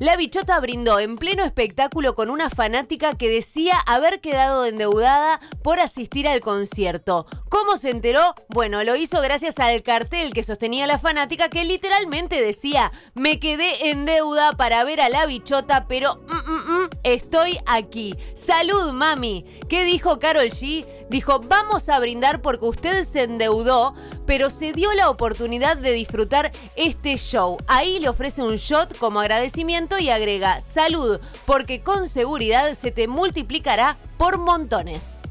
La bichota brindó en pleno espectáculo con una fanática que decía haber quedado endeudada por asistir al concierto. ¿Cómo se enteró? Bueno, lo hizo gracias al cartel que sostenía la fanática que literalmente decía, me quedé en deuda para ver a la bichota, pero mm, mm, estoy aquí. Salud, mami. ¿Qué dijo Carol G? Dijo, vamos a brindar porque usted se endeudó, pero se dio la oportunidad de disfrutar este show. Ahí le ofrece un shot como agradecimiento y agrega, salud, porque con seguridad se te multiplicará por montones.